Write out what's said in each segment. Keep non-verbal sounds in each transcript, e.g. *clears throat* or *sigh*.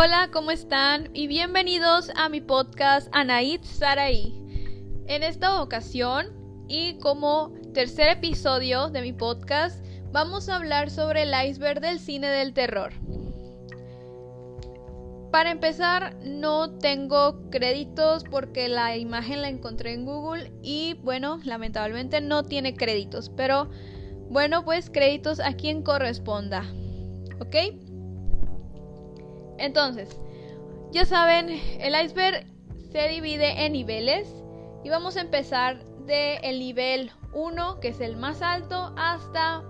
Hola, ¿cómo están? Y bienvenidos a mi podcast Anaid Saraí. En esta ocasión, y como tercer episodio de mi podcast, vamos a hablar sobre el iceberg del cine del terror. Para empezar, no tengo créditos porque la imagen la encontré en Google y bueno, lamentablemente no tiene créditos, pero bueno, pues créditos a quien corresponda. ¿Ok? Entonces, ya saben, el iceberg se divide en niveles y vamos a empezar del el nivel 1, que es el más alto, hasta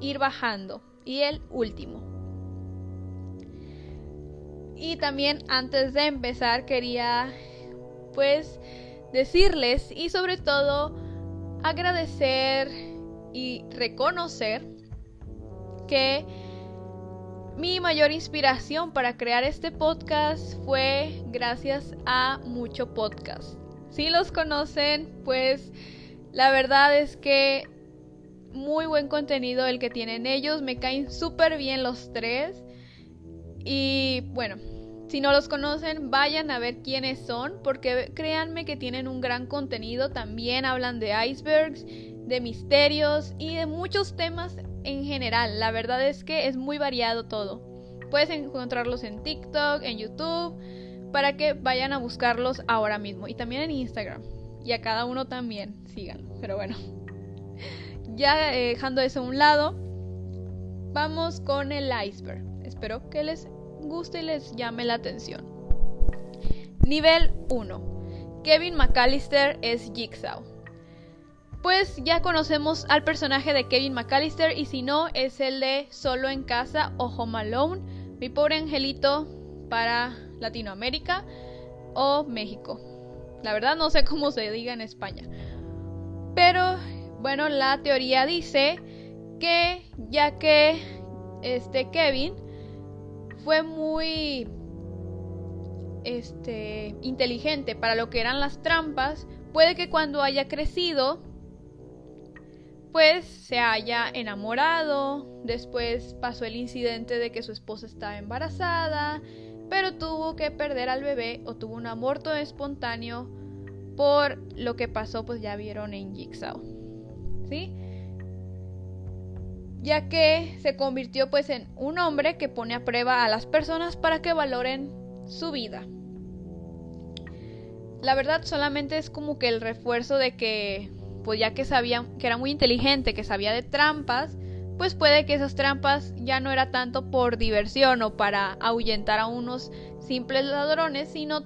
ir bajando y el último. Y también antes de empezar quería pues decirles y sobre todo agradecer y reconocer que mi mayor inspiración para crear este podcast fue gracias a mucho podcast. Si los conocen, pues la verdad es que muy buen contenido el que tienen ellos, me caen súper bien los tres. Y bueno, si no los conocen, vayan a ver quiénes son, porque créanme que tienen un gran contenido. También hablan de icebergs, de misterios y de muchos temas en general. La verdad es que es muy variado todo. Puedes encontrarlos en TikTok, en YouTube, para que vayan a buscarlos ahora mismo. Y también en Instagram. Y a cada uno también, síganlo. Pero bueno, *laughs* ya eh, dejando eso a un lado, vamos con el iceberg. Espero que les guste y les llame la atención. Nivel 1. Kevin McAllister es Jigsaw pues ya conocemos al personaje de Kevin McAllister y si no es el de Solo en casa o Home Alone, mi pobre angelito para Latinoamérica o México. La verdad no sé cómo se diga en España. Pero bueno, la teoría dice que ya que este Kevin fue muy este inteligente para lo que eran las trampas, puede que cuando haya crecido se haya enamorado, después pasó el incidente de que su esposa estaba embarazada, pero tuvo que perder al bebé o tuvo un aborto espontáneo por lo que pasó, pues ya vieron en Jigsaw. ¿Sí? Ya que se convirtió pues en un hombre que pone a prueba a las personas para que valoren su vida. La verdad solamente es como que el refuerzo de que pues ya que sabía que era muy inteligente, que sabía de trampas, pues puede que esas trampas ya no era tanto por diversión o para ahuyentar a unos simples ladrones, sino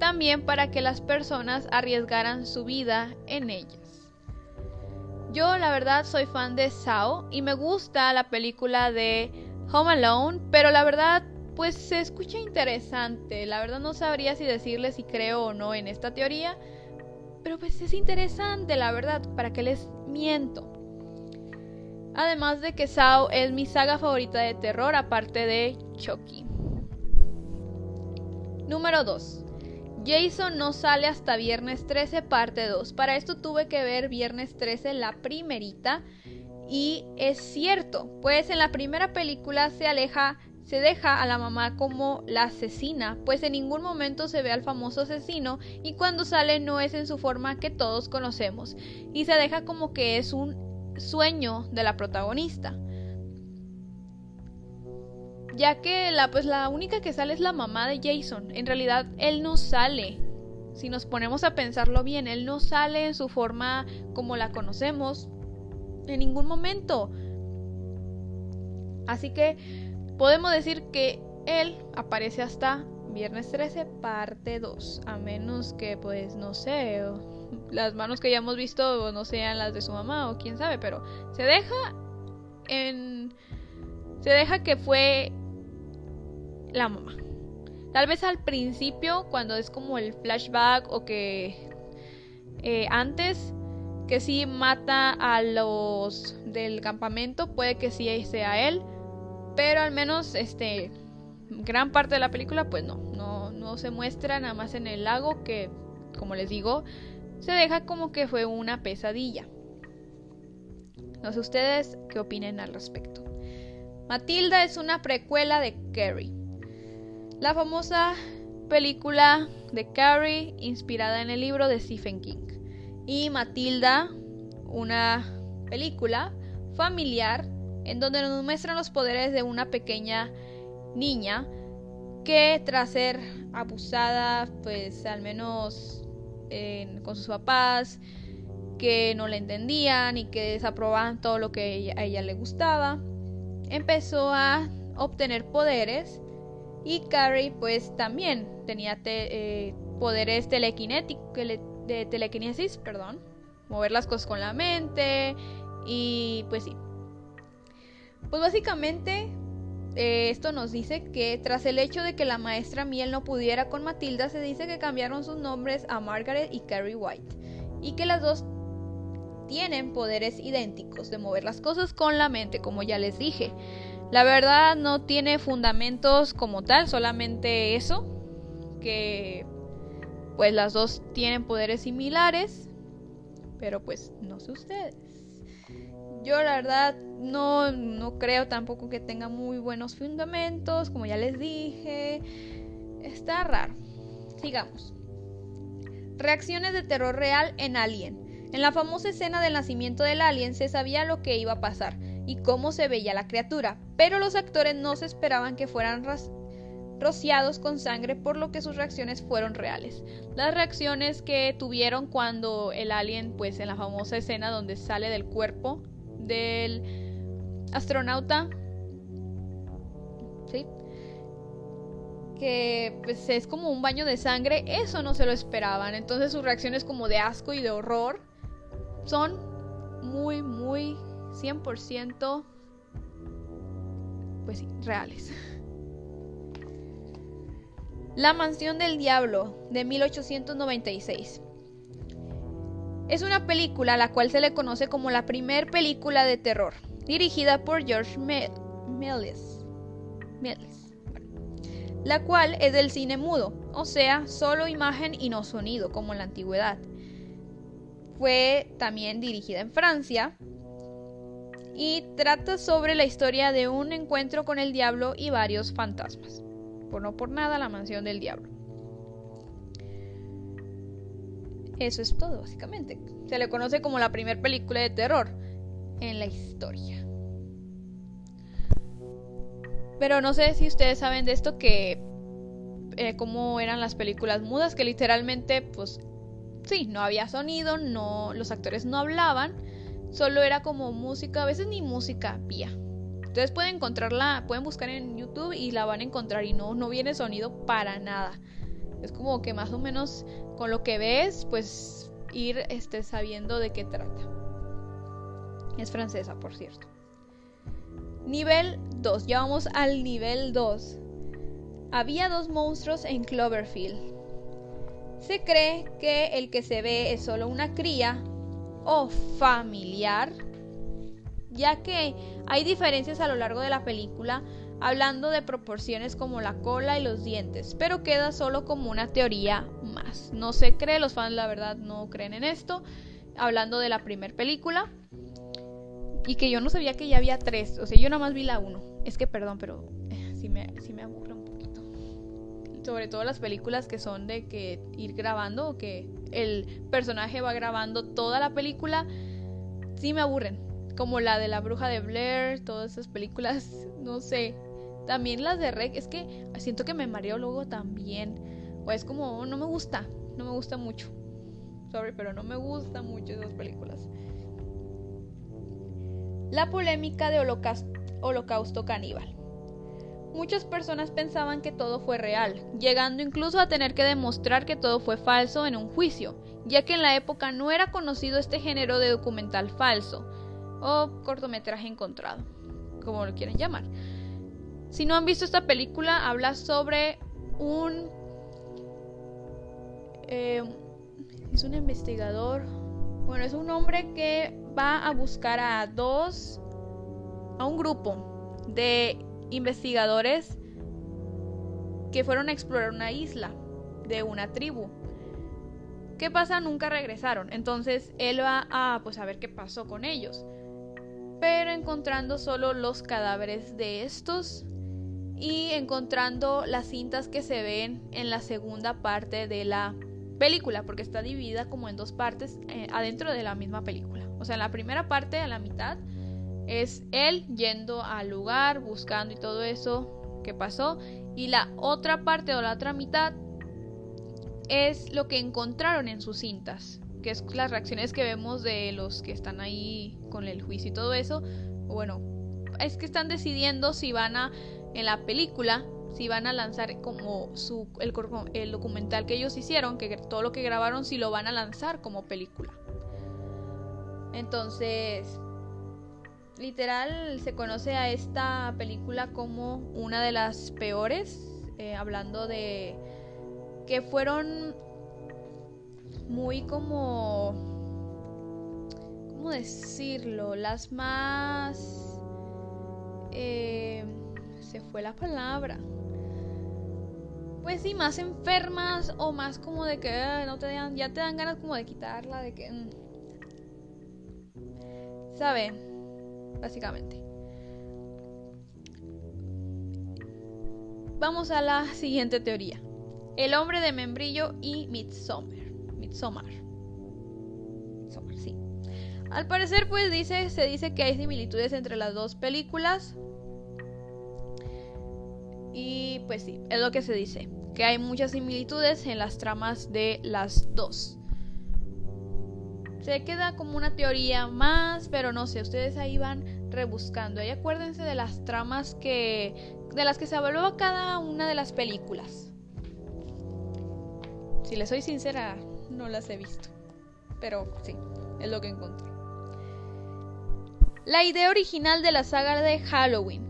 también para que las personas arriesgaran su vida en ellas. Yo la verdad soy fan de Sao y me gusta la película de Home Alone, pero la verdad pues se escucha interesante. La verdad no sabría si decirle si creo o no en esta teoría, pero pues es interesante, la verdad, ¿para qué les miento? Además de que Sao es mi saga favorita de terror, aparte de Chucky. Número 2. Jason no sale hasta viernes 13, parte 2. Para esto tuve que ver viernes 13, la primerita. Y es cierto, pues en la primera película se aleja se deja a la mamá como la asesina, pues en ningún momento se ve al famoso asesino y cuando sale no es en su forma que todos conocemos y se deja como que es un sueño de la protagonista. Ya que la pues la única que sale es la mamá de Jason. En realidad él no sale. Si nos ponemos a pensarlo bien, él no sale en su forma como la conocemos en ningún momento. Así que Podemos decir que él aparece hasta viernes 13, parte 2. A menos que, pues, no sé, las manos que ya hemos visto no sean las de su mamá o quién sabe, pero se deja en. Se deja que fue la mamá. Tal vez al principio, cuando es como el flashback o que eh, antes que sí mata a los del campamento, puede que sí sea él. Pero al menos, este, gran parte de la película, pues no, no, no se muestra nada más en el lago que, como les digo, se deja como que fue una pesadilla. No sé ustedes qué opinen al respecto. Matilda es una precuela de Carrie. La famosa película de Carrie, inspirada en el libro de Stephen King. Y Matilda, una película familiar en donde nos muestran los poderes de una pequeña niña que tras ser abusada, pues al menos con sus papás, que no le entendían y que desaprobaban todo lo que a ella le gustaba, empezó a obtener poderes y Carrie pues también tenía eh, poderes telequinéticos, de telequinesis, perdón, mover las cosas con la mente y pues sí. Pues básicamente eh, esto nos dice que tras el hecho de que la maestra Miel no pudiera con Matilda, se dice que cambiaron sus nombres a Margaret y Carrie White y que las dos tienen poderes idénticos de mover las cosas con la mente, como ya les dije. La verdad no tiene fundamentos como tal, solamente eso, que pues las dos tienen poderes similares, pero pues no sé ustedes. Yo la verdad no, no creo tampoco que tenga muy buenos fundamentos, como ya les dije. Está raro. Sigamos. Reacciones de terror real en Alien. En la famosa escena del nacimiento del alien se sabía lo que iba a pasar y cómo se veía la criatura, pero los actores no se esperaban que fueran rociados con sangre, por lo que sus reacciones fueron reales. Las reacciones que tuvieron cuando el alien, pues en la famosa escena donde sale del cuerpo del astronauta, ¿sí? que pues es como un baño de sangre, eso no se lo esperaban. Entonces sus reacciones como de asco y de horror son muy, muy 100% pues reales. La Mansión del Diablo de 1896. Es una película a la cual se le conoce como la primer película de terror, dirigida por George Méliès, la cual es del cine mudo, o sea, solo imagen y no sonido, como en la antigüedad. Fue también dirigida en Francia y trata sobre la historia de un encuentro con el diablo y varios fantasmas. Por no por nada, la mansión del diablo. Eso es todo, básicamente. Se le conoce como la primera película de terror en la historia. Pero no sé si ustedes saben de esto que eh, cómo eran las películas mudas, que literalmente, pues, sí, no había sonido, no, los actores no hablaban solo era como música, a veces ni música había. Entonces pueden encontrarla, pueden buscar en YouTube y la van a encontrar y no, no viene sonido para nada. Es como que más o menos con lo que ves, pues ir este, sabiendo de qué trata. Es francesa, por cierto. Nivel 2, ya vamos al nivel 2. Había dos monstruos en Cloverfield. Se cree que el que se ve es solo una cría o familiar, ya que hay diferencias a lo largo de la película hablando de proporciones como la cola y los dientes, pero queda solo como una teoría más. No se cree, los fans la verdad no creen en esto, hablando de la primera película. Y que yo no sabía que ya había tres, o sea, yo nada más vi la uno. Es que perdón, pero eh, sí me, sí me aburre un poquito. Sobre todo las películas que son de que ir grabando o que el personaje va grabando toda la película, sí me aburren. Como la de la bruja de Blair, todas esas películas, *laughs* no sé. También las de Rec, es que siento que me mareo luego también. O es como, no me gusta, no me gusta mucho. Sorry, pero no me gusta mucho esas películas. La polémica de Holocausto Caníbal. Muchas personas pensaban que todo fue real, llegando incluso a tener que demostrar que todo fue falso en un juicio, ya que en la época no era conocido este género de documental falso o cortometraje encontrado, como lo quieren llamar. Si no han visto esta película, habla sobre un... Eh, es un investigador. Bueno, es un hombre que va a buscar a dos... a un grupo de investigadores que fueron a explorar una isla de una tribu. ¿Qué pasa? Nunca regresaron. Entonces él va a pues a ver qué pasó con ellos. Pero encontrando solo los cadáveres de estos y encontrando las cintas que se ven en la segunda parte de la película, porque está dividida como en dos partes eh, adentro de la misma película. O sea, en la primera parte, a la mitad, es él yendo al lugar, buscando y todo eso que pasó. Y la otra parte o la otra mitad es lo que encontraron en sus cintas, que es las reacciones que vemos de los que están ahí con el juicio y todo eso. Bueno, es que están decidiendo si van a, en la película, si van a lanzar como su, el, documental que ellos hicieron, que todo lo que grabaron, si lo van a lanzar como película. Entonces, literal se conoce a esta película como una de las peores, eh, hablando de que fueron muy como, ¿cómo decirlo? Las más... Eh, se fue la palabra. Pues sí, más enfermas o más como de que no te dan, ya te dan ganas como de quitarla, de que... Mm. ¿Sabe? básicamente. Vamos a la siguiente teoría. El hombre de membrillo y. Midsommar. Midsommar, sí. Al parecer, pues dice, se dice que hay similitudes entre las dos películas. Y pues sí, es lo que se dice. Que hay muchas similitudes en las tramas de las dos. Se queda como una teoría más, pero no sé, ustedes ahí van rebuscando. Y acuérdense de las tramas que de las que se habló cada una de las películas. Si les soy sincera, no las he visto. Pero sí, es lo que encontré. La idea original de la saga de Halloween.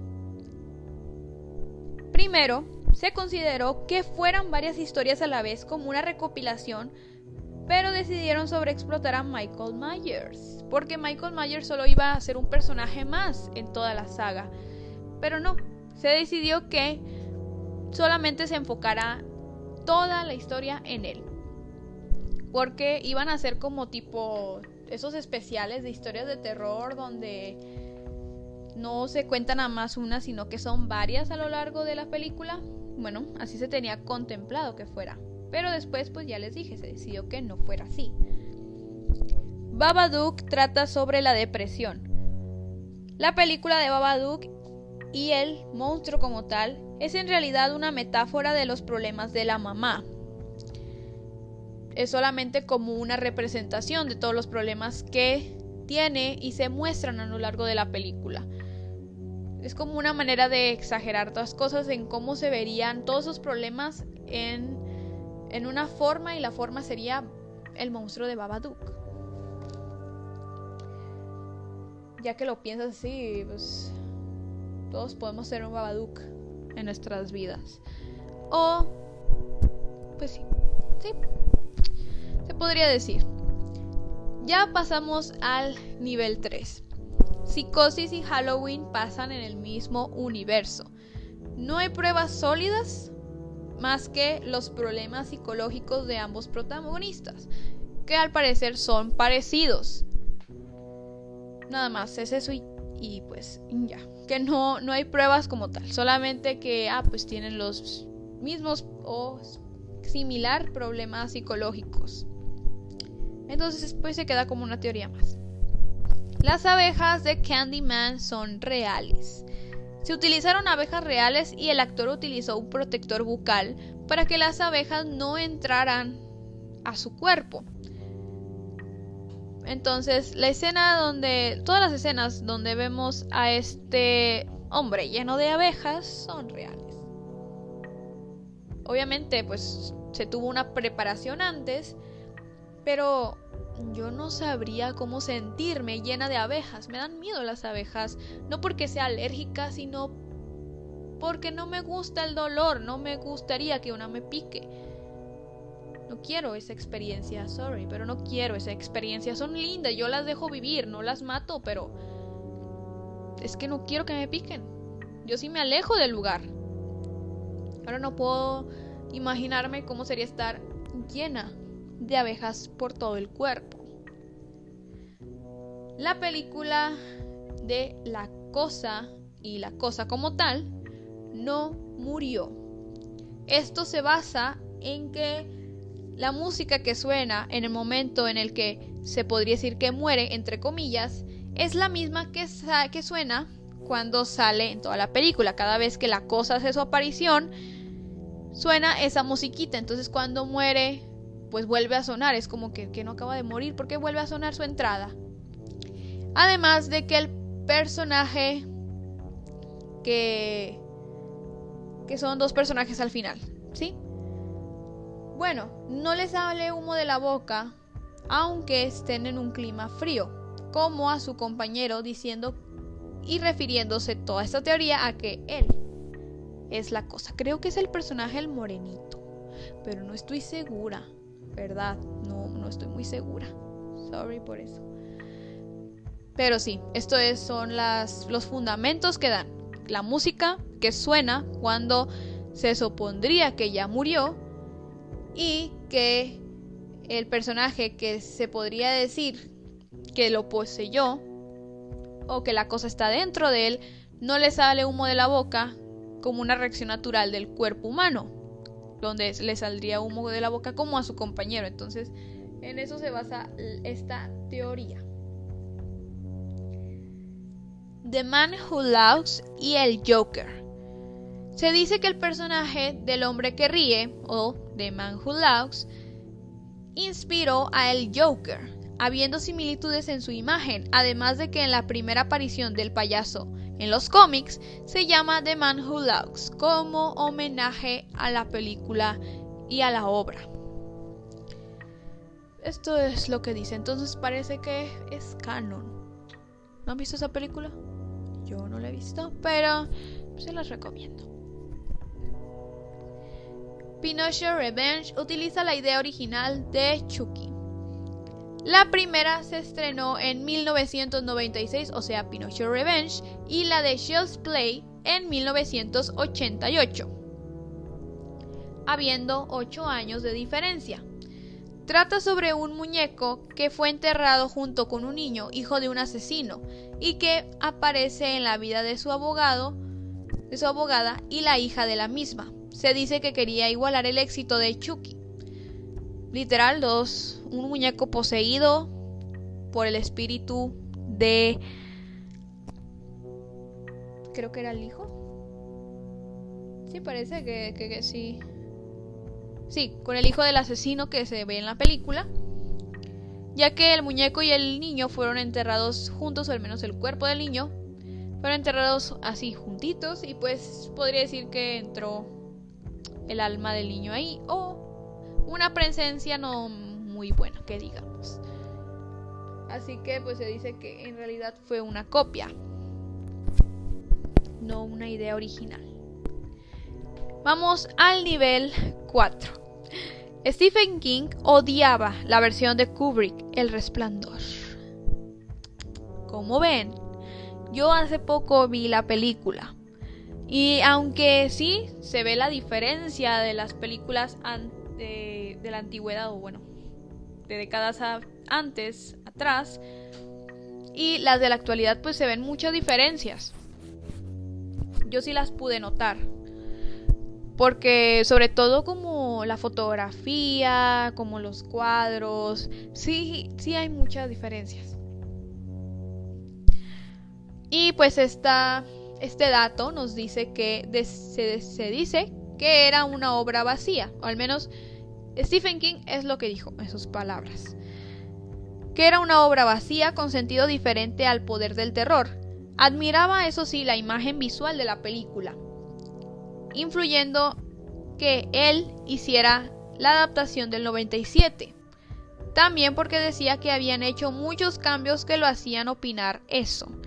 Primero, se consideró que fueran varias historias a la vez como una recopilación pero decidieron sobreexplotar a Michael Myers, porque Michael Myers solo iba a ser un personaje más en toda la saga. Pero no, se decidió que solamente se enfocará toda la historia en él. Porque iban a ser como tipo esos especiales de historias de terror donde no se cuentan nada más una, sino que son varias a lo largo de la película. Bueno, así se tenía contemplado que fuera. Pero después, pues ya les dije, se decidió que no fuera así. Babadook trata sobre la depresión. La película de Babadook y el monstruo como tal es en realidad una metáfora de los problemas de la mamá. Es solamente como una representación de todos los problemas que tiene y se muestran a lo largo de la película. Es como una manera de exagerar todas las cosas en cómo se verían todos esos problemas en en una forma y la forma sería el monstruo de Babadook. Ya que lo piensas así, pues todos podemos ser un Babadook en nuestras vidas. O, pues sí, sí, se podría decir. Ya pasamos al nivel 3. Psicosis y Halloween pasan en el mismo universo. No hay pruebas sólidas más que los problemas psicológicos de ambos protagonistas, que al parecer son parecidos. Nada más, es eso y, pues ya, que no, no hay pruebas como tal, solamente que, ah, pues tienen los mismos o similar problemas psicológicos. Entonces pues se queda como una teoría más. Las abejas de Candyman son reales. Se utilizaron abejas reales y el actor utilizó un protector bucal para que las abejas no entraran a su cuerpo. Entonces, la escena donde. Todas las escenas donde vemos a este hombre lleno de abejas son reales. Obviamente, pues se tuvo una preparación antes, pero yo no sabría cómo sentirme llena de abejas. Me dan miedo las abejas, no porque sea alérgica, sino porque no me gusta el dolor, no me gustaría que una me pique. No quiero esa experiencia, sorry, pero no quiero esa experiencia. Son lindas, yo las dejo vivir, no las mato, pero es que no quiero que me piquen. Yo sí me alejo del lugar. Ahora no puedo imaginarme cómo sería estar llena de abejas por todo el cuerpo. La película de La Cosa y La Cosa como tal no murió. Esto se basa en que la música que suena en el momento en el que se podría decir que muere, entre comillas, es la misma que, suena cuando sale en toda la película. Cada vez que la cosa hace su aparición, suena esa musiquita. Entonces cuando muere, pues vuelve a sonar. Es como que, que no acaba de morir porque vuelve a sonar su entrada. Además de que el personaje que que son dos personajes al final, ¿sí? Bueno, no les sale humo de la boca aunque estén en un clima frío, como a su compañero diciendo y refiriéndose toda esta teoría a que él es la cosa. Creo que es el personaje el morenito, pero no estoy segura, ¿verdad? No, no estoy muy segura. Sorry por eso. Pero sí, esto son las, los fundamentos que dan. La música que suena cuando se supondría que ya murió y que el personaje que se podría decir que lo poseyó o que la cosa está dentro de él no le sale humo de la boca como una reacción natural del cuerpo humano, donde le saldría humo de la boca como a su compañero. Entonces, en eso se basa esta teoría. The Man Who Laughs y el Joker. Se dice que el personaje del hombre que ríe, o The Man Who Laughs, inspiró a el Joker, habiendo similitudes en su imagen, además de que en la primera aparición del payaso en los cómics se llama The Man Who Laughs como homenaje a la película y a la obra. Esto es lo que dice, entonces parece que es canon. ¿No han visto esa película? Yo no la he visto, pero se las recomiendo. Pinochet Revenge utiliza la idea original de Chucky. La primera se estrenó en 1996, o sea, Pinochet Revenge, y la de Shell's Play en 1988, habiendo 8 años de diferencia. Trata sobre un muñeco que fue enterrado junto con un niño, hijo de un asesino, y que aparece en la vida de su abogado, de su abogada y la hija de la misma se dice que quería igualar el éxito de Chucky. Literal, dos, un muñeco poseído por el espíritu de... Creo que era el hijo. Sí, parece que, que, sí. Sí, con el hijo del asesino que se ve en la película. Ya que el muñeco y el niño fueron enterrados juntos, o al menos el cuerpo del niño, fueron enterrados así juntitos y pues podría decir que entró el alma del niño ahí o una presencia no muy buena, que digamos. Así que pues se dice que en realidad fue una copia, no una idea original. Vamos al nivel 4. Stephen King odiaba la versión de Kubrick, El Resplandor. Como ven, yo hace poco vi la película y aunque sí se ve la diferencia de las películas de, la antigüedad, o bueno, de décadas antes, atrás, y las de la actualidad, pues se ven muchas diferencias. Yo sí las pude notar. Porque sobre todo como la fotografía, como los cuadros, sí, sí hay muchas diferencias. Y pues esta este dato nos dice que se, dice que era una obra vacía, o al menos Stephen King es lo que dijo en sus palabras. Que era una obra vacía con sentido diferente al poder del terror. Admiraba, eso sí, la imagen visual de la película, influyendo que él hiciera la adaptación del 97. También porque decía que habían hecho muchos cambios que lo hacían opinar eso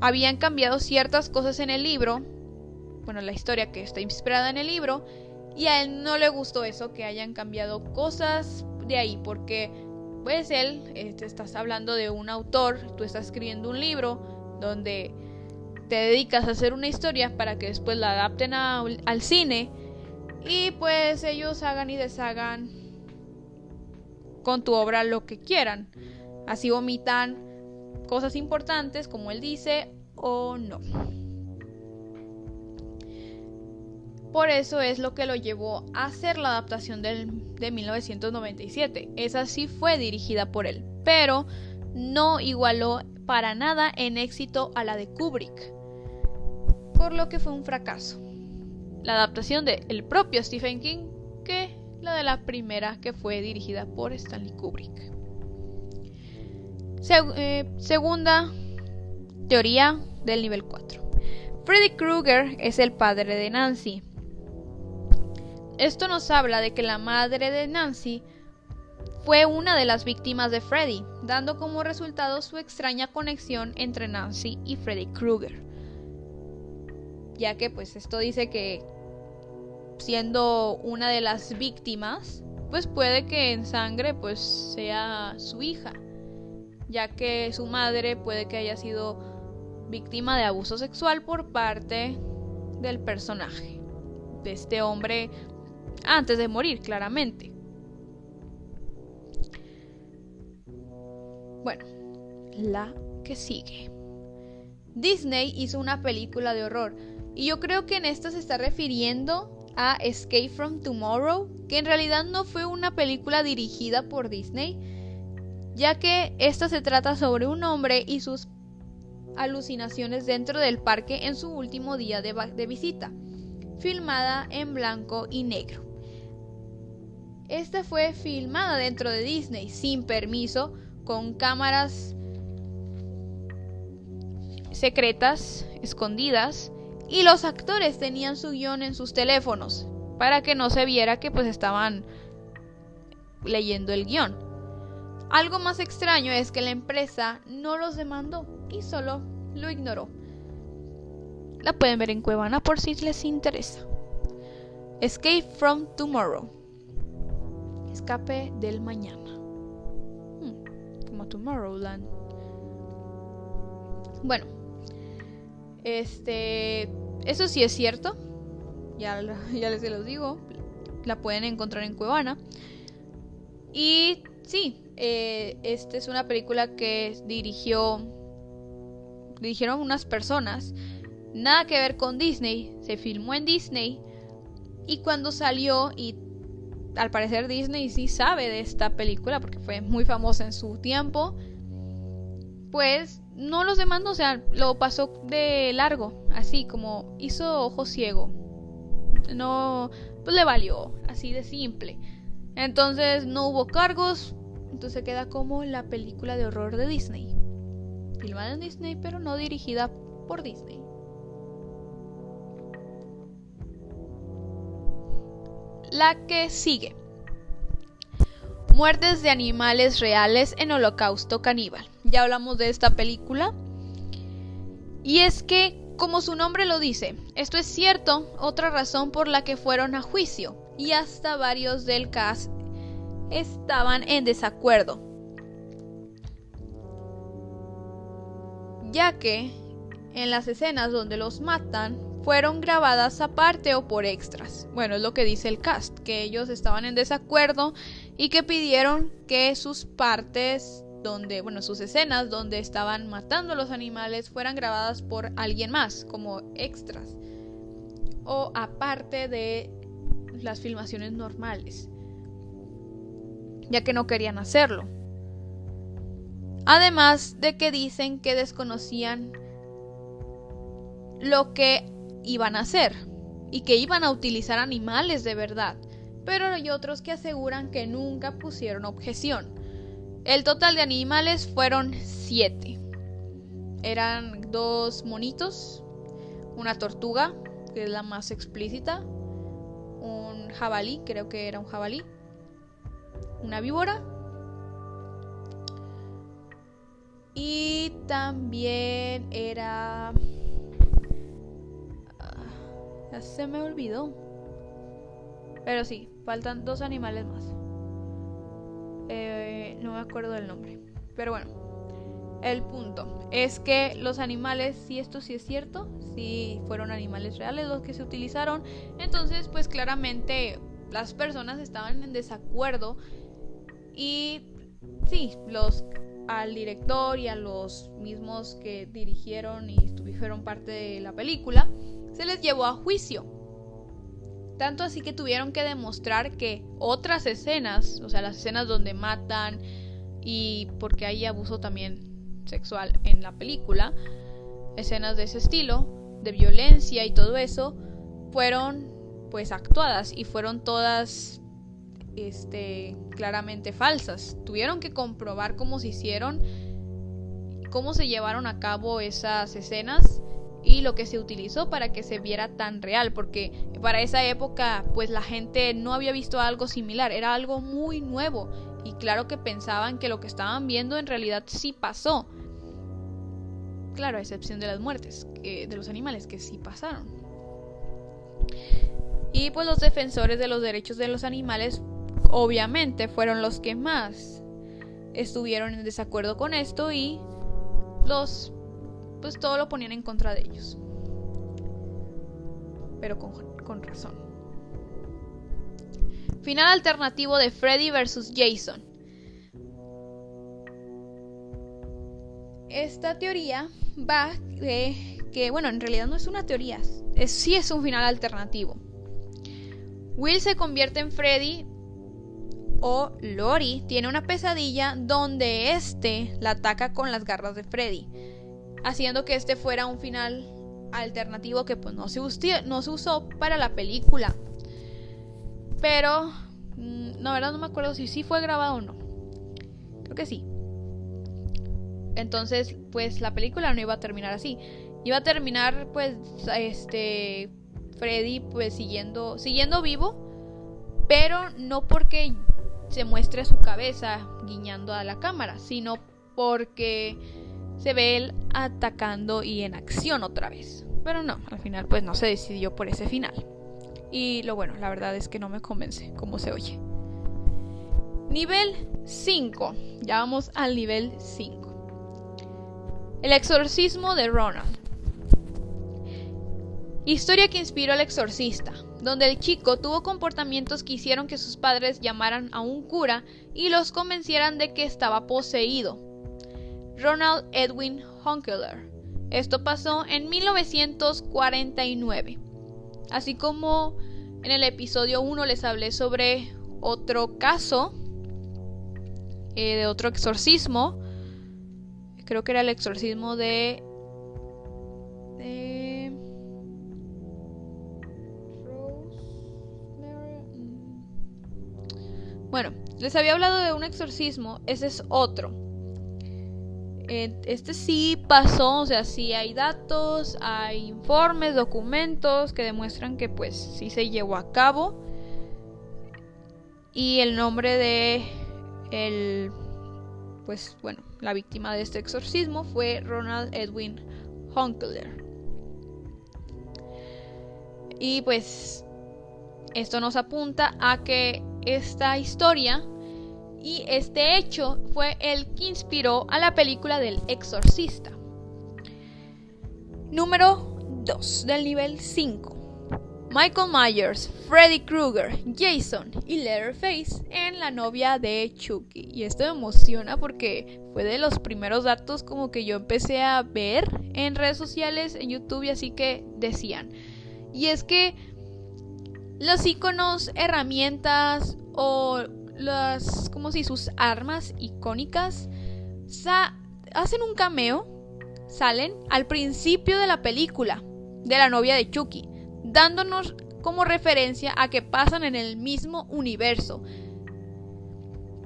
habían cambiado ciertas cosas en el libro, bueno, la historia que está inspirada en el libro, y a él no le gustó eso, que hayan cambiado cosas de ahí, porque pues él, este, estás hablando de un autor, tú estás escribiendo un libro donde te dedicas a hacer una historia para que después la adapten al cine y pues ellos hagan y deshagan con tu obra lo que quieran. Así omitan cosas importantes, como él dice, o no. Por eso es lo que lo llevó a hacer la adaptación del, de 1997. Esa sí fue dirigida por él, pero no igualó para nada en éxito a la de Kubrick, por lo que fue un fracaso. La adaptación del el propio Stephen King que la de la primera que fue dirigida por Stanley Kubrick. Eh, segunda teoría del nivel 4. Freddy Krueger es el padre de Nancy. Esto nos habla de que la madre de Nancy fue una de las víctimas de Freddy, dando como resultado su extraña conexión entre Nancy y Freddy Krueger. Ya que pues esto dice que siendo una de las víctimas, pues puede que en sangre pues sea su hija, ya que su madre puede que haya sido víctima de abuso sexual por parte del personaje, de este hombre antes de morir, claramente. Bueno, la que sigue. Disney hizo una película de horror y yo creo que en esta se está refiriendo a Escape from Tomorrow, que en realidad no fue una película dirigida por Disney, ya que esta se trata sobre un hombre y sus alucinaciones dentro del parque en su último día de, de visita, filmada en blanco y negro. Esta fue filmada dentro de Disney sin permiso, con cámaras secretas, escondidas, y los actores tenían su guion en sus teléfonos para que no se viera que pues estaban leyendo el guion. Algo más extraño es que la empresa no los demandó y solo lo ignoró. La pueden ver en Cuevana por si les interesa. Escape from Tomorrow. Escape del mañana. Hmm, como Tomorrowland. Bueno, este, eso sí es cierto. Ya, *laughs* ya les los digo. La pueden encontrar en Cuevana. Y sí, eh, esta es una película que dirigió. Dirigieron unas personas. Nada que ver con Disney. Se filmó en Disney. Y cuando salió y al parecer Disney sí sabe de esta película porque fue muy famosa en su tiempo, pues no los demandó, o sea, lo pasó de largo, así como hizo ojo ciego. No, pues le valió, así de simple. Entonces no hubo cargos, entonces queda como la película de horror de Disney. Filmada en Disney, pero no dirigida por Disney. La que sigue. Muertes de animales reales en Holocausto Caníbal. Ya hablamos de esta película. Y es que, como su nombre lo dice, esto es cierto, otra razón por la que fueron a juicio. Y hasta varios del cast estaban en desacuerdo. Ya que en las escenas donde los matan fueron grabadas aparte o por extras. Bueno, es lo que dice el cast, que ellos estaban en desacuerdo y que pidieron que sus partes donde, bueno, sus escenas donde estaban matando a los animales fueran grabadas por alguien más, como extras, o aparte de las filmaciones normales, ya que no querían hacerlo. Además de que dicen que desconocían lo que iban a hacer y que iban a utilizar animales de verdad, pero hay otros que aseguran que nunca pusieron objeción. El total de animales fueron siete. Eran dos monitos, una tortuga, que es la más explícita, un jabalí, creo que era un jabalí, una víbora y también era ya se me olvidó. Pero sí, faltan dos animales más. Eh, no me acuerdo del nombre. Pero bueno, el punto es que los animales, si esto sí es cierto, si fueron animales reales los que se utilizaron, entonces pues claramente las personas estaban en desacuerdo y sí, los al director y a los mismos que dirigieron y estuvieron parte de la película se les llevó a juicio. Tanto así que tuvieron que demostrar que otras escenas, o sea, las escenas donde matan y porque hay abuso también sexual en la película, escenas de ese estilo, de violencia y todo eso, fueron pues actuadas y fueron todas este claramente falsas. Tuvieron que comprobar cómo se hicieron, cómo se llevaron a cabo esas escenas y lo que se utilizó para que se viera tan real, porque para esa época pues la gente no había visto algo similar, era algo muy nuevo y claro que pensaban que lo que estaban viendo en realidad sí pasó. Claro, a excepción de las muertes de los animales que sí pasaron. Y pues los defensores de los derechos de los animales obviamente fueron los que más estuvieron en desacuerdo con esto y los pues todo lo ponían en contra de ellos. Pero con, razón. Final alternativo de Freddy vs. Jason. Esta teoría va de que, bueno, en realidad no es una teoría, es, sí es un final alternativo. Will se convierte en Freddy o Lori tiene una pesadilla donde este la ataca con las garras de Freddy, haciendo que este fuera un final alternativo que pues no se, no se usó para la película. Pero, mm, la verdad no me acuerdo si sí fue grabado o no. Creo que sí. Entonces, pues la película no iba a terminar así. Iba a terminar pues este Freddy pues siguiendo siguiendo vivo, pero no porque se muestre su cabeza guiñando a la cámara, sino porque se ve él atacando y en acción otra vez. Pero no, al final pues no se decidió por ese final. Y lo bueno, la verdad es que no me convence como se oye. Nivel 5. Ya vamos al nivel 5. El exorcismo de Ronald. Historia que inspiró al exorcista donde el chico tuvo comportamientos que hicieron que sus padres llamaran a un cura y los convencieran de que estaba poseído. Ronald Edwin Hunkeler. Esto pasó en 1949. Así como en el episodio 1 les hablé sobre otro caso eh, de otro exorcismo. Creo que era el exorcismo de Bueno, les había hablado de un exorcismo, ese es otro. Este sí pasó, o sea, sí hay datos, hay informes, documentos que demuestran que pues sí se llevó a cabo. Y el nombre de el pues bueno, la víctima de este exorcismo fue Ronald Edwin Hunkler. Y pues esto nos apunta a que esta historia y este hecho fue el que inspiró a la película del exorcista. Número 2 del nivel 5. Michael Myers, Freddy Krueger, Jason y Leatherface en La novia de Chucky. Y esto me emociona porque fue de los primeros datos como que yo empecé a ver en redes sociales, en YouTube y así que decían. Y es que los iconos, herramientas o las, como si sus armas icónicas hacen un cameo, salen al principio de la película de la novia de Chucky, dándonos como referencia a que pasan en el mismo universo.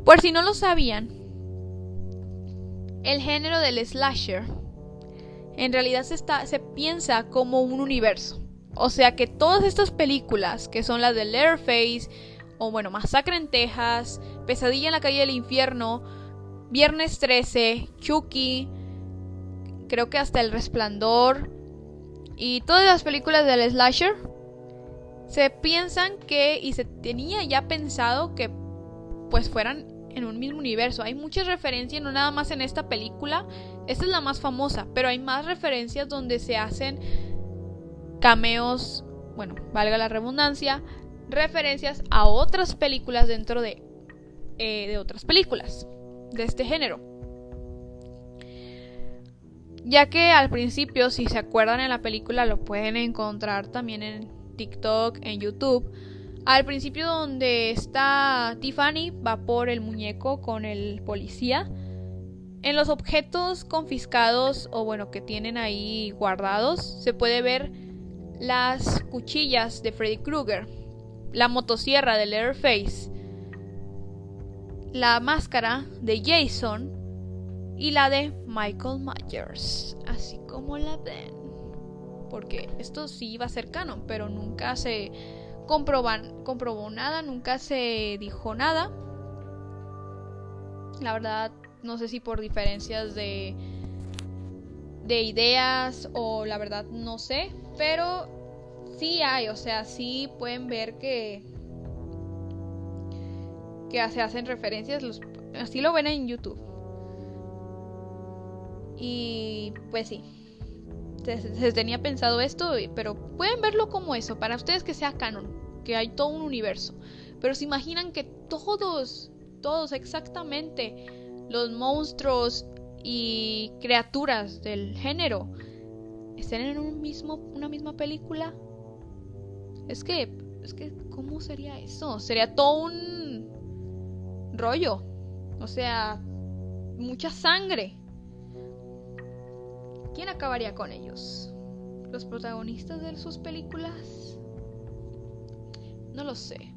Por si no lo sabían, el género del slasher en realidad se, se piensa como un universo. O sea que todas estas películas, que son las de Leatherface, o bueno, Masacre en Texas, Pesadilla en la calle del infierno, Viernes 13, Chucky, creo que hasta El Resplandor, y todas las películas del slasher, se piensan que, y se tenía ya pensado que pues fueran en un mismo universo. Hay muchas referencias, no nada más en esta película, esta es la más famosa, pero hay más referencias donde se hacen cameos, bueno, valga la redundancia, referencias a otras películas dentro de, eh, de otras películas de este género. Ya que al principio, si se acuerdan en la película, lo pueden encontrar también en TikTok, en YouTube. Al principio donde está Tiffany va por el muñeco con el policía. En los objetos confiscados o bueno que tienen ahí guardados se puede ver las cuchillas de Freddy Krueger, la motosierra de Leatherface, la máscara de Jason y la de Michael Myers, así como la ven. Porque esto sí iba a ser canon, pero nunca se comprobó nada, nunca se dijo nada. La verdad, no sé si por diferencias de, de ideas o la verdad no sé, pero sí hay, o sea, sí pueden ver que que se hacen referencias, así lo ven en YouTube. Y pues sí, se, tenía pensado esto, pero pueden verlo como eso, para ustedes que sea canon, que hay todo un universo. Pero se imaginan que todos, todos exactamente, los monstruos y criaturas del género estén en un mismo, una misma película. Es que, es que, ¿cómo sería eso? Sería todo un rollo. O sea, mucha sangre. ¿Quién acabaría con ellos? ¿Los protagonistas de sus películas? No lo sé.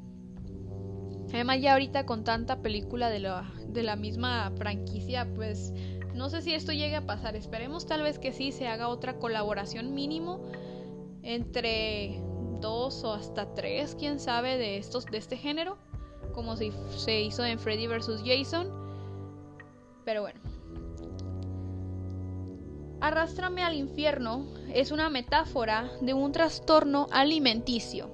Además ya ahorita con tanta película de la, de la misma franquicia, pues no sé si esto llegue a pasar. Esperemos tal vez que sí se haga otra colaboración mínimo entre dos o hasta tres, quién sabe, de estos de este género, como si se hizo en Freddy vs Jason. Pero bueno. Arrástrame al infierno es una metáfora de un trastorno alimenticio.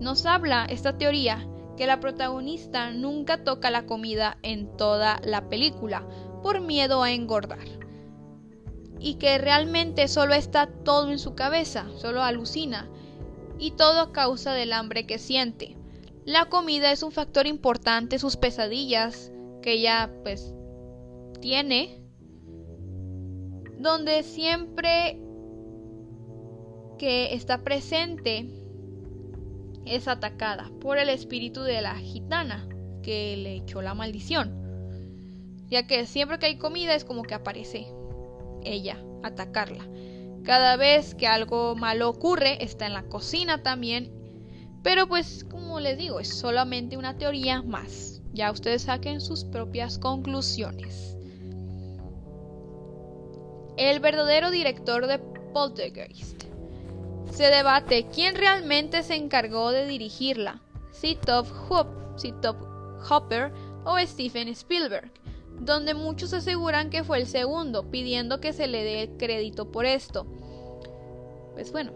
Nos habla esta teoría que la protagonista nunca toca la comida en toda la película por miedo a engordar. Y que realmente solo está todo en su cabeza, solo alucina. Y todo a causa del hambre que siente. La comida es un factor importante, sus pesadillas que ella pues tiene donde siempre que está presente es atacada por el espíritu de la gitana que le echó la maldición. Ya que siempre que hay comida es como que aparece ella, atacarla. Cada vez que algo malo ocurre, está en la cocina también. Pero pues, como les digo, es solamente una teoría más. Ya ustedes saquen sus propias conclusiones el verdadero director de Poltergeist. Se debate quién realmente se encargó de dirigirla, si Top, Hopper o Stephen Spielberg, donde muchos aseguran que fue el segundo, pidiendo que se le dé crédito por esto. Pues bueno,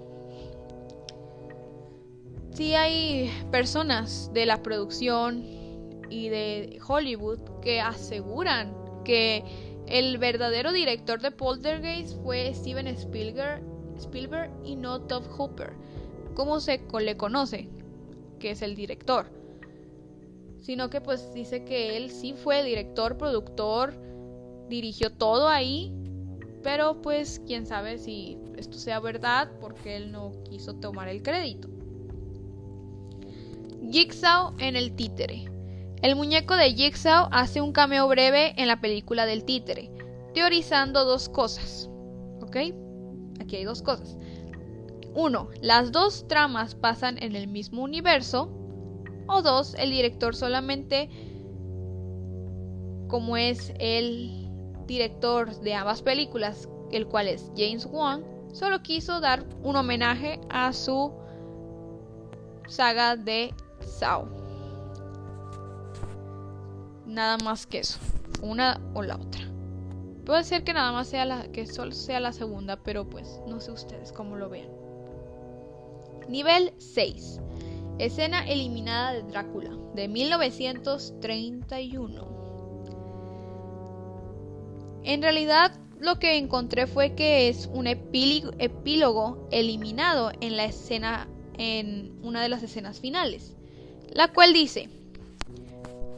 sí hay personas de la producción y de Hollywood que aseguran que el verdadero director de Poltergeist fue Steven Spielberg, y no Todd Hooper, como se le conoce, que es el director. Sino que pues dice que él sí fue director, productor, dirigió todo ahí, pero pues quién sabe si esto sea verdad porque él no quiso tomar el crédito. Jigsaw en el títere. El muñeco de Jigsaw hace un cameo breve en la película del títere, teorizando dos cosas. ¿Ok? Aquí hay dos cosas. Uno, las dos tramas pasan en el mismo universo. O dos, el director solamente, como es el director de ambas películas, el cual es James Wan, solo quiso dar un homenaje a su saga de Saw. Nada más que eso. Una o la otra. Puede ser que nada más sea la que solo sea la segunda, pero pues no sé ustedes cómo lo vean. Nivel 6. Escena eliminada de Drácula de 1931. En realidad lo que encontré fue que es un epílogo eliminado en la escena en una de las escenas finales, la cual dice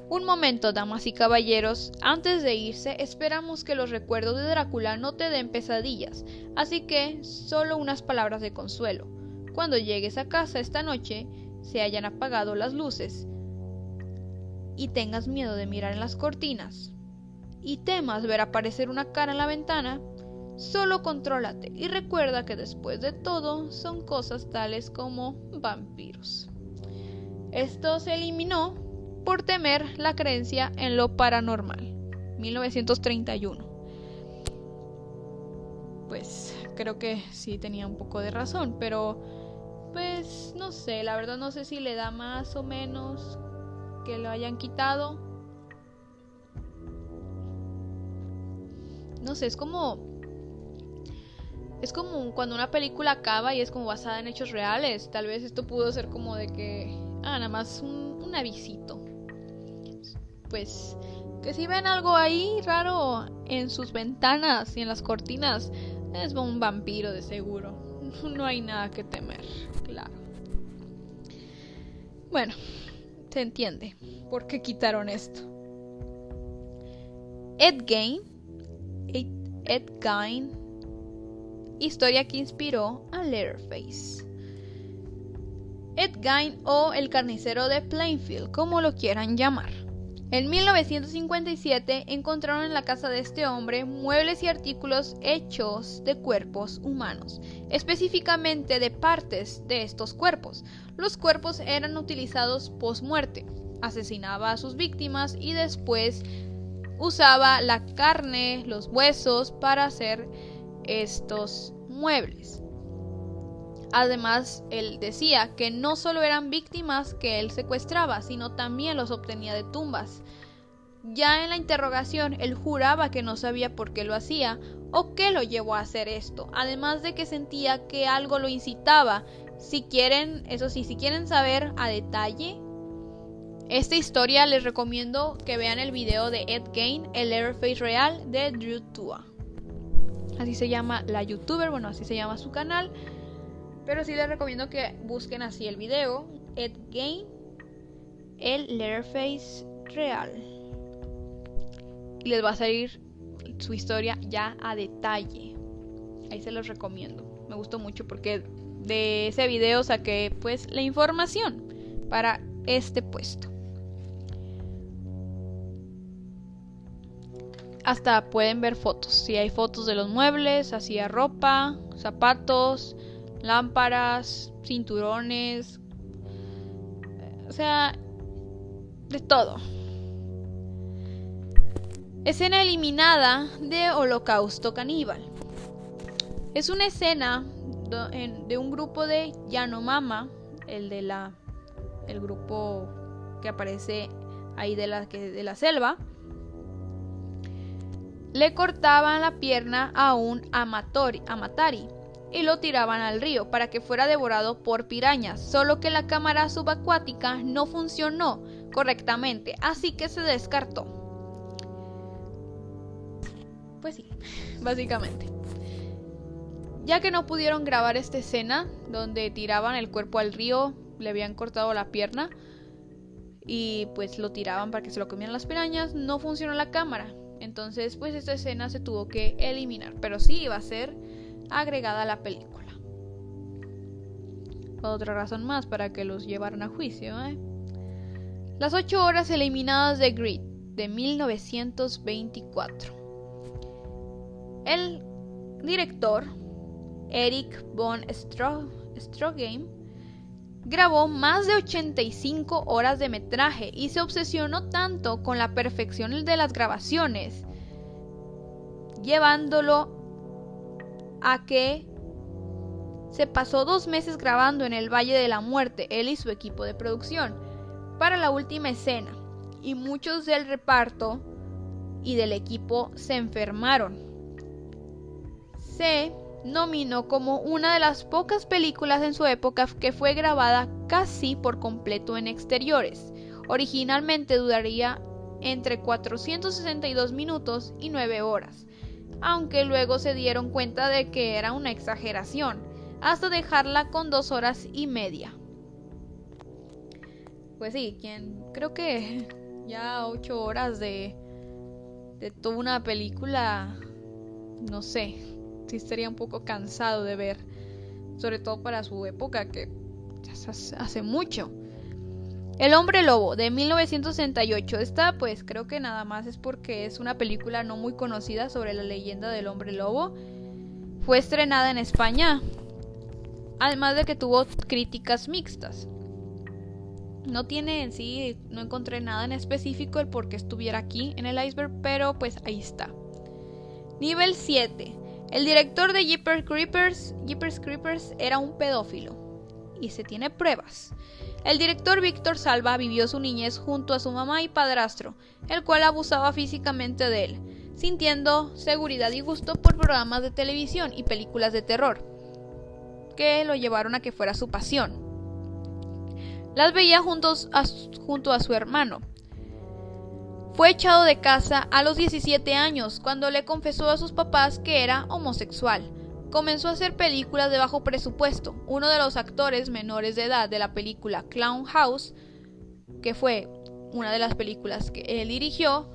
un momento, damas y caballeros, antes de irse esperamos que los recuerdos de Drácula no te den pesadillas, así que solo unas palabras de consuelo. cuando llegues a casa esta noche se hayan apagado las luces y tengas miedo de mirar en las cortinas y temas ver aparecer una cara en la ventana, solo contrólate y recuerda que después de todo son cosas tales como vampiros. Esto se eliminó por temer la creencia en lo paranormal. 1931. Pues creo que sí tenía un poco de razón, pero pues no sé, la verdad no sé si le da más o menos que lo hayan quitado. No sé, es como es como cuando una película acaba y es como basada en hechos reales. Tal vez esto pudo ser como de que ah, nada más un, avisito. Pues que si ven algo ahí raro en sus ventanas y en las cortinas, es un vampiro de seguro. *laughs* No hay nada que temer, claro. Bueno, se entiende por qué quitaron esto. Ed Gain, Ed, Gain, historia que inspiró a Letterface. Ed Gain o el carnicero de Plainfield, como lo quieran llamar. En 1957 encontraron en la casa de este hombre muebles y artículos hechos de cuerpos humanos, específicamente de partes de estos cuerpos. Los cuerpos eran utilizados post-muerte. Asesinaba a sus víctimas y después usaba la carne, los huesos para hacer estos muebles. Además, él decía que no solo eran víctimas que él secuestraba, sino también los obtenía de tumbas. Ya en la interrogación, él juraba que no sabía por qué lo hacía o qué lo llevó a hacer esto, además de que sentía que algo lo incitaba. Si quieren, eso sí, si quieren saber a detalle esta historia, les recomiendo que vean el video de Ed Gain, el Airface real de Drew Tua. Así se llama la youtuber, bueno, así se llama su canal. Pero sí les recomiendo que busquen así el video. Ed el Letterface real. Y les va a salir su historia ya a detalle. Ahí se los recomiendo. Me gustó mucho porque de ese video saqué pues la información para este puesto. Hasta pueden ver fotos. Si hay fotos de los muebles, hacía ropa, zapatos, lámparas, cinturones, o sea, de todo. Escena eliminada de Holocausto Caníbal. Es una escena de un grupo de Yanomama, el de la el grupo que aparece ahí de la de la selva. Le cortaban la pierna a un amatori, amatari y lo tiraban al río para que fuera devorado por pirañas, solo que la cámara subacuática no funcionó correctamente, así que se descartó. Pues sí, básicamente. Ya que no pudieron grabar esta escena donde tiraban el cuerpo al río, le habían cortado la pierna y pues lo tiraban para que se lo comieran las pirañas, no funcionó la cámara. Entonces, pues esta escena se tuvo que eliminar, pero sí iba a ser agregada a la película. Otra razón más para que los llevaran a juicio. ¿eh? Las ocho horas eliminadas de Grid de 1924. El director Eric von Stroheim grabó más de 85 horas de metraje y se obsesionó tanto con la perfección de las grabaciones, llevándolo a que se pasó dos meses grabando en el Valle de la Muerte, él y su equipo de producción, para la última escena, y muchos del reparto y del equipo se enfermaron. Se nominó como una de las pocas películas en su época que fue grabada casi por completo en exteriores. Originalmente duraría entre 462 minutos y 9 horas, aunque luego se dieron cuenta de que era una exageración, hasta dejarla con dos horas y media. Pues sí, quien creo que *laughs* ya ocho horas de, de toda una película, no sé, sí estaría un poco cansado de ver. sobre todo para su época que hace mucho. El hombre lobo de 1968. Esta pues creo que nada más es porque es una película no muy conocida sobre la leyenda del hombre lobo. Fue estrenada en España. Además de que tuvo críticas mixtas. No tiene en sí, no encontré nada en específico el por qué estuviera aquí en el iceberg, pero pues ahí está. Nivel 7. El director de Jeepers Creepers, Jeepers Creepers era un pedófilo. Y se tiene pruebas. El director Víctor Salva vivió su niñez junto a su mamá y padrastro, el cual abusaba físicamente de él, sintiendo seguridad y gusto por programas de televisión y películas de terror, que lo llevaron a que fuera su pasión. Las veía juntos junto a su hermano. Fue echado de casa a los 17 años cuando le confesó a sus papás que era homosexual comenzó a hacer películas de bajo presupuesto. Uno de los actores menores de edad de la película Clown House, que fue una de las películas que él dirigió,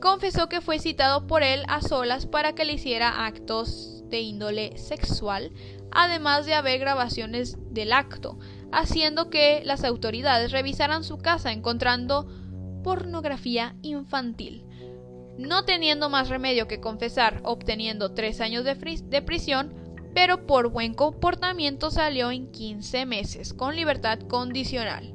confesó que fue citado por él a solas para que le hiciera actos de índole sexual, además de haber grabaciones del acto, haciendo que las autoridades revisaran su casa encontrando pornografía infantil no teniendo más remedio que confesar, obteniendo tres años de, prisión, pero por buen comportamiento salió en 15 meses, con libertad condicional.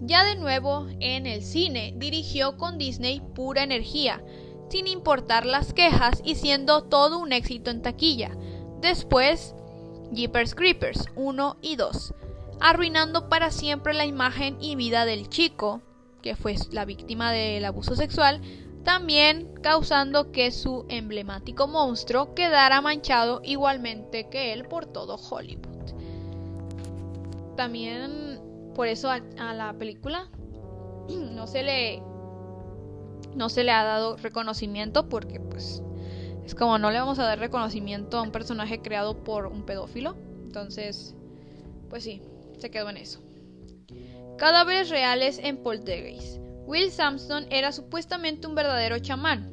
Ya de nuevo en el cine, dirigió con Disney Pura Energía, sin importar las quejas y siendo todo un éxito en taquilla. Después, Jeepers Creepers 1 y 2, arruinando para siempre la imagen y vida del chico, que fue la víctima del abuso sexual, también causando que su emblemático monstruo quedara manchado igualmente que él por todo Hollywood. También por eso a, la película *clears throat* no se le no se le ha dado reconocimiento porque pues es como no le vamos a dar reconocimiento a un personaje creado por un pedófilo. Entonces, pues sí, se quedó en eso. Cadáveres reales en Poltergeist. Will Sampson era supuestamente un verdadero chamán.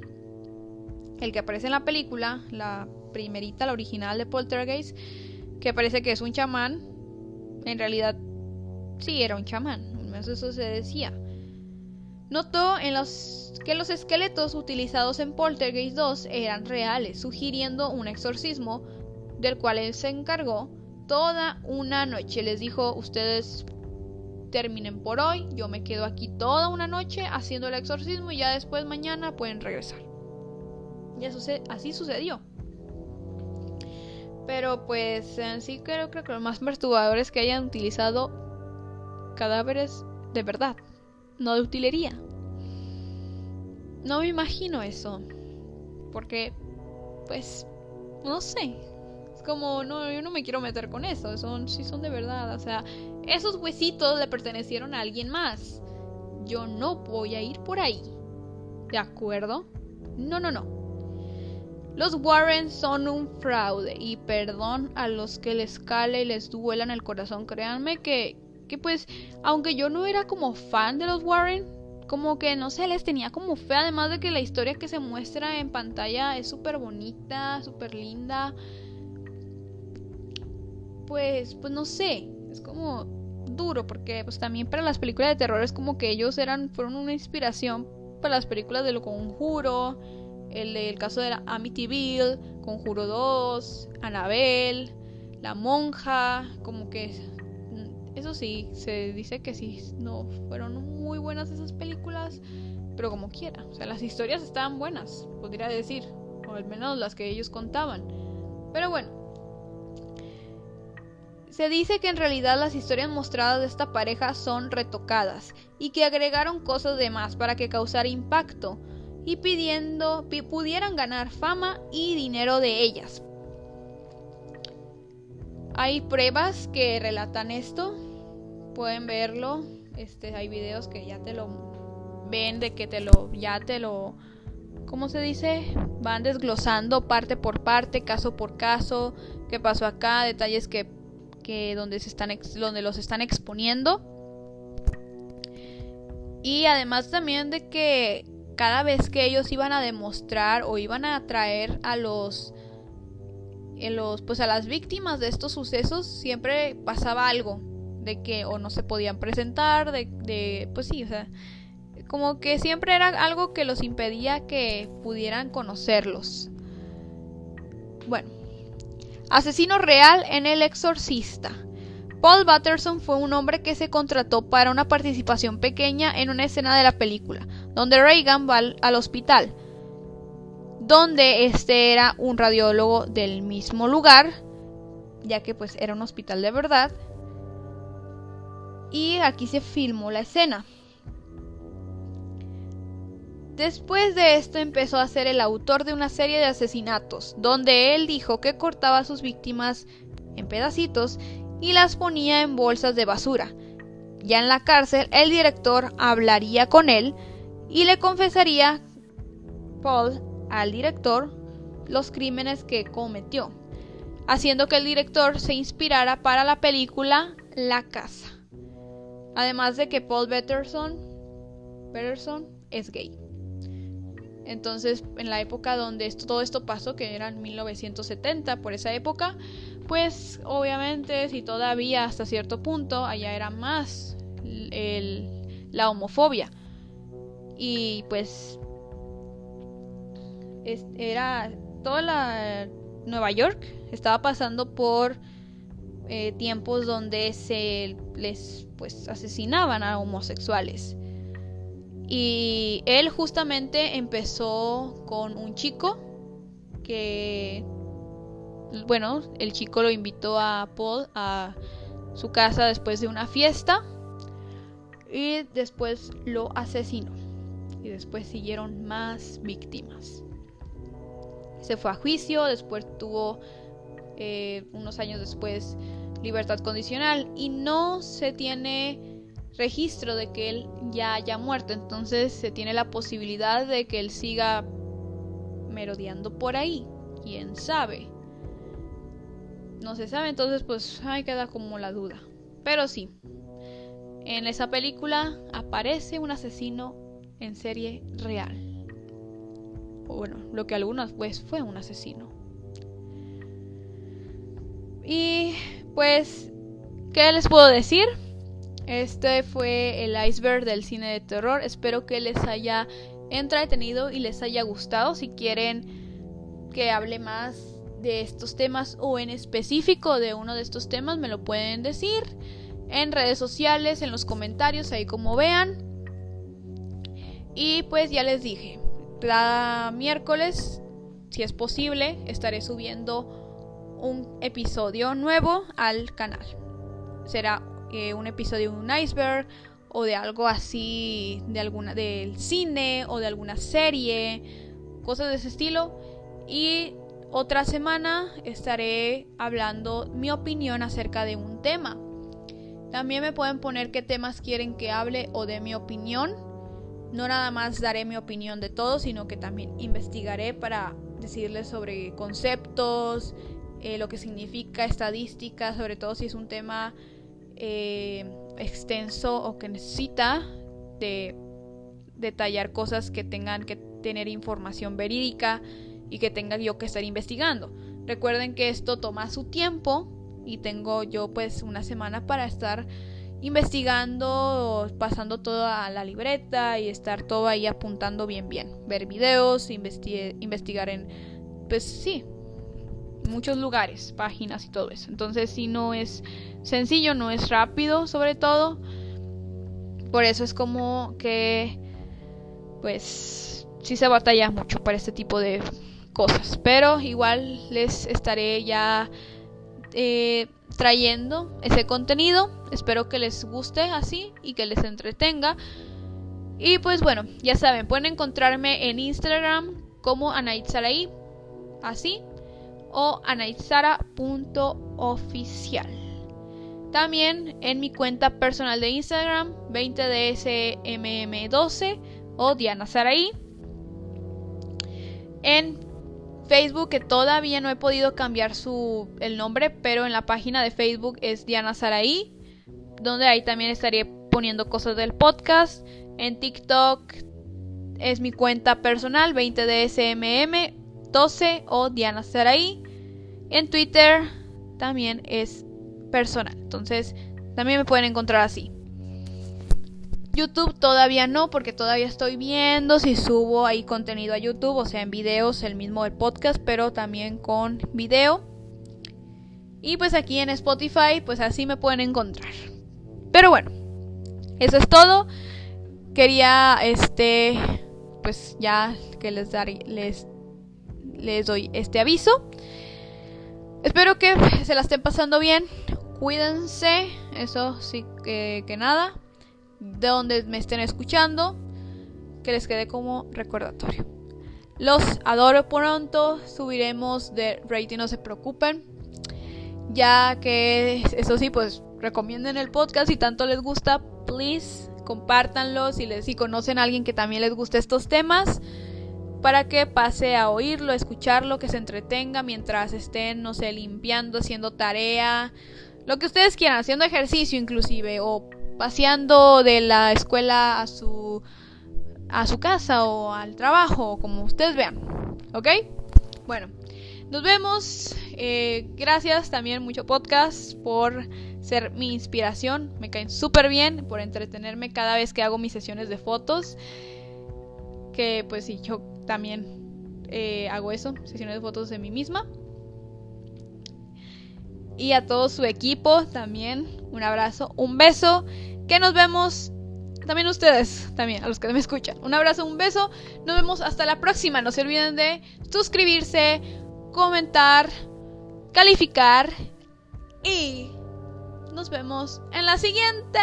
El que aparece en la película, la primerita, la original de Poltergeist, que parece que es un chamán, en realidad sí era un chamán, eso se decía. Notó en los, que los esqueletos utilizados en Poltergeist 2 eran reales, sugiriendo un exorcismo del cual él se encargó toda una noche. Les dijo, ustedes terminen por hoy, yo me quedo aquí toda una noche haciendo el exorcismo y ya después mañana pueden regresar. Y así sucedió. Pero pues en sí creo, creo que lo más *laughs* perturbador es que hayan utilizado cadáveres de verdad, no de utilería. No me imagino eso. Porque, pues, no sé. Es como, no, yo no me quiero meter con eso. Son, sí son de verdad. O sea, esos huesitos le pertenecieron a alguien más. Yo no voy a ir por ahí. ¿De acuerdo? No, no, no. Los Warren son un fraude y perdón a los que les cale y les duelan el corazón. Créanme que, que pues, aunque yo no era como fan de los Warren, como que no sé, les tenía como fe, además de que la historia que se muestra en pantalla es súper bonita, súper linda. Pues, pues no sé, es como duro porque pues también para las películas de terror es como que ellos eran fueron una inspiración para las películas de Lo Conjuro, el, el caso de la Amityville, Conjuro 2, Annabelle, La Monja, como que eso sí, se dice que sí, no fueron muy buenas esas películas, pero como quiera, o sea, las historias estaban buenas, podría decir, o al menos las que ellos contaban. Pero bueno, se dice que en realidad las historias mostradas de esta pareja son retocadas y que agregaron cosas de más para que causara impacto y pidiendo pudieran ganar fama y dinero de ellas. Hay pruebas que relatan esto, pueden verlo, este hay videos que ya te lo ven de que te lo ya te lo ¿cómo se dice? Van desglosando parte por parte, caso por caso, qué pasó acá, detalles que donde, se están donde los están exponiendo. Y además también de que cada vez que ellos iban a demostrar o iban a traer a los en los, pues a las víctimas de estos sucesos siempre pasaba algo de que o no se podían presentar, de, de pues sí, o sea, como que siempre era algo que los impedía que pudieran conocerlos. Bueno, asesino real en El Exorcista. Paul Batterson fue un hombre que se contrató para una participación pequeña en una escena de la película, donde Reagan va al, hospital, donde este era un radiólogo del mismo lugar, ya que pues era un hospital de verdad. Y aquí se filmó la escena. Después de esto empezó a ser el autor de una serie de asesinatos, donde él dijo que cortaba a sus víctimas en pedacitos y las ponía en bolsas de basura. Ya en la cárcel, el director hablaría con él y le confesaría Paul al director los crímenes que cometió, haciendo que el director se inspirara para la película La Casa. Además de que Paul Betterson, es gay. Entonces, en la época donde todo esto pasó, que era en 1970, por esa época, pues obviamente si todavía hasta cierto punto allá era más la homofobia. Y pues era toda la Nueva York estaba pasando por eh, tiempos donde se les pues asesinaban a homosexuales y él justamente empezó con un chico que bueno, el chico lo invitó a Paul a su casa después de una fiesta y después lo asesinó. Y después siguieron más víctimas. Se fue a juicio, después tuvo eh, unos años después libertad condicional y no se tiene registro de que él ya haya muerto. Entonces se tiene la posibilidad de que él siga merodeando por ahí. ¿Quién sabe? no se sabe, entonces pues ahí queda como la duda. Pero sí, en esa película aparece un asesino en serie real. O bueno, lo que algunas pues fue un asesino. Y pues, ¿qué les puedo decir? Este fue el iceberg del cine de terror. Espero que les haya entretenido y les haya gustado. Si quieren que hable más de estos temas o en específico de uno de estos temas me lo pueden decir en redes sociales, en los comentarios, ahí como vean. Y pues ya les dije, cada miércoles, si es posible, estaré subiendo un episodio nuevo al canal. Será eh, un episodio de un iceberg o de algo así, de alguna del cine o de alguna serie, cosas de ese estilo. Y otra semana estaré hablando mi opinión acerca de un tema. También me pueden poner qué temas quieren que hable o de mi opinión. No nada más daré mi opinión de todo, sino que también investigaré para decirles sobre conceptos, eh, lo que significa estadística, sobre todo si es un tema eh, extenso o que necesita de detallar cosas que tengan que tener información verídica y que tenga yo que estar investigando. Recuerden que esto toma su tiempo y tengo yo pues una semana para estar investigando, pasando todo a la libreta y estar todo ahí apuntando bien bien. Ver videos, investigar en pues sí, muchos lugares, páginas y todo eso. Entonces si no es sencillo, no es rápido sobre todo. Por eso es como que pues sí se batalla mucho para este tipo de cosas. Pero igual les estaré ya eh, trayendo ese contenido. Espero que les guste así y que les entretenga. Y pues bueno, ya saben, pueden encontrarme en Instagram como Anaitsaraí, así, o anaitsara.oficial. También en mi cuenta personal de Instagram, 20dsmm12 o Diana Saraí. En Facebook que todavía no he podido cambiar su el nombre, pero en la página de Facebook es Diana Saraí, donde ahí también estaré poniendo cosas del podcast. En TikTok es mi cuenta personal 20DSMM12 o Diana Saraí. En Twitter también es personal. Entonces, también me pueden encontrar así. YouTube todavía no, porque todavía estoy viendo si subo ahí contenido a YouTube, o sea, en videos, el mismo del podcast, pero también con video. Y pues aquí en Spotify, pues así me pueden encontrar. Pero bueno, eso es todo. Quería, este, pues ya que les, daré, les, les doy este aviso. Espero que se la estén pasando bien. Cuídense, eso sí que, nada. De donde me estén escuchando, que les quede como recordatorio. Los adoro pronto, subiremos de rating, no se preocupen. Ya que eso sí, pues recomienden el podcast si tanto les gusta, please compártanlo si, les, si conocen a alguien que también les guste estos temas para que pase a oírlo, escucharlo, que se entretenga mientras estén, no sé, limpiando, haciendo tarea, lo que ustedes quieran, haciendo ejercicio inclusive, o paseando de la escuela a su, a su casa o al trabajo, como ustedes vean, ¿ok? Bueno, nos vemos. Eh, gracias también mucho podcast por ser mi inspiración. Me caen súper bien por entretenerme cada vez que hago mis sesiones de fotos. Que pues sí, yo también eh, hago eso, sesiones de fotos de mí misma. Y a todo su equipo también un abrazo, un beso. Que nos vemos también ustedes, también a los que me escuchan. Un abrazo, un beso. Nos vemos hasta la próxima. No se olviden de suscribirse, comentar, calificar y nos vemos en la siguiente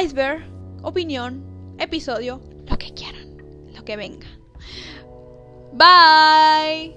iceberg, opinión, episodio, lo que quieran, que venga. Bye.